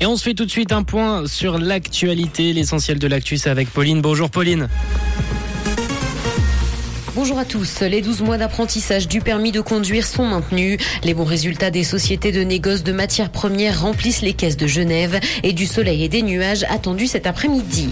Et on se fait tout de suite un point sur l'actualité, l'essentiel de l'actu, avec Pauline. Bonjour Pauline. Bonjour à tous. Les 12 mois d'apprentissage du permis de conduire sont maintenus. Les bons résultats des sociétés de négoce de matières premières remplissent les caisses de Genève et du soleil et des nuages attendus cet après-midi.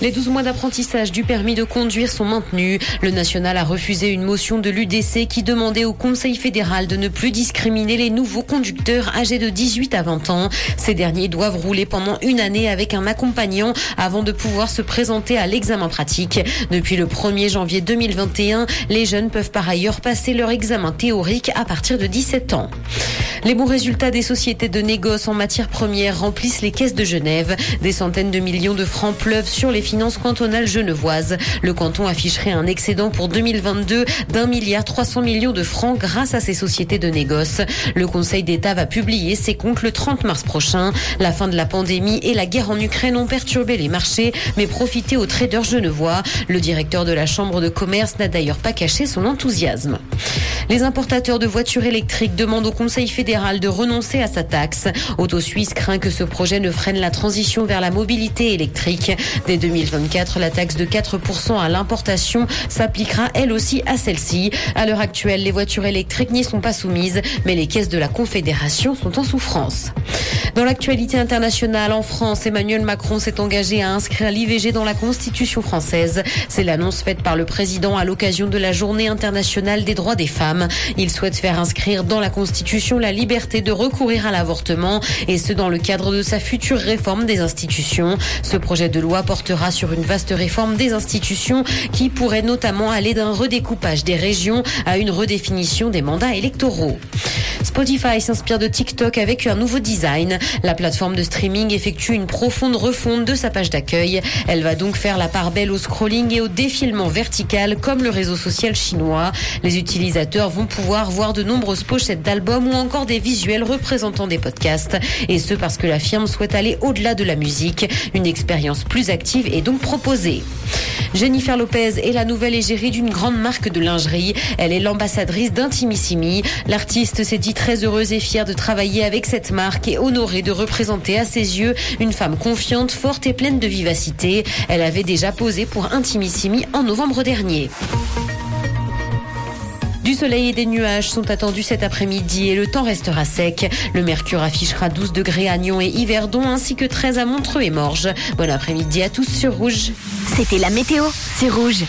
Les 12 mois d'apprentissage du permis de conduire sont maintenus. Le national a refusé une motion de l'UDC qui demandait au Conseil fédéral de ne plus discriminer les nouveaux conducteurs âgés de 18 à 20 ans. Ces derniers doivent rouler pendant une année avec un accompagnant avant de pouvoir se présenter à l'examen pratique. Depuis le 1er janvier 2021, les jeunes peuvent par ailleurs passer leur examen théorique à partir de 17 ans. Les bons résultats des sociétés de négoce en matière première remplissent les caisses de Genève. Des centaines de millions de francs pleuvent sur les finances cantonales genevoises. Le canton afficherait un excédent pour 2022 d'un milliard 300 millions de francs grâce à ces sociétés de négoce. Le Conseil d'État va publier ses comptes le 30 mars prochain. La fin de la pandémie et la guerre en Ukraine ont perturbé les marchés, mais profité aux traders genevois. Le directeur de la Chambre de commerce n'a d'ailleurs pas caché son enthousiasme. Les importateurs de voitures électriques demandent au Conseil fédéral de renoncer à sa taxe. Auto Suisse craint que ce projet ne freine la transition vers la mobilité électrique. Dès 2024, la taxe de 4% à l'importation s'appliquera elle aussi à celle-ci. À l'heure actuelle, les voitures électriques n'y sont pas soumises, mais les caisses de la Confédération sont en souffrance. Dans l'actualité internationale, en France, Emmanuel Macron s'est engagé à inscrire l'IVG dans la Constitution française. C'est l'annonce faite par le président à l'occasion de la Journée internationale des droits des femmes. Il souhaite faire inscrire dans la Constitution la liberté de recourir à l'avortement et ce dans le cadre de sa future réforme des institutions. Ce projet de loi portera sur une vaste réforme des institutions qui pourrait notamment aller d'un redécoupage des régions à une redéfinition des mandats électoraux. Spotify s'inspire de TikTok avec un nouveau design. La plateforme de streaming effectue une profonde refonte de sa page d'accueil. Elle va donc faire la part belle au scrolling et au défilement vertical comme le réseau social chinois. Les utilisateurs vont pouvoir voir de nombreuses pochettes d'albums ou encore des visuels représentant des podcasts. Et ce parce que la firme souhaite aller au-delà de la musique. Une expérience plus active est donc proposée. Jennifer Lopez est la nouvelle égérie d'une grande marque de lingerie. Elle est l'ambassadrice d'Intimissimi. L'artiste s'est dit très heureuse et fière de travailler avec cette marque et honorée de représenter à ses yeux une femme confiante, forte et pleine de vivacité. Elle avait déjà posé pour Intimissimi en novembre dernier. Du soleil et des nuages sont attendus cet après-midi et le temps restera sec. Le mercure affichera 12 degrés à Nyon et Yverdon ainsi que 13 à Montreux et Morges. Bon après-midi à tous sur Rouge. C'était la météo, c'est Rouge.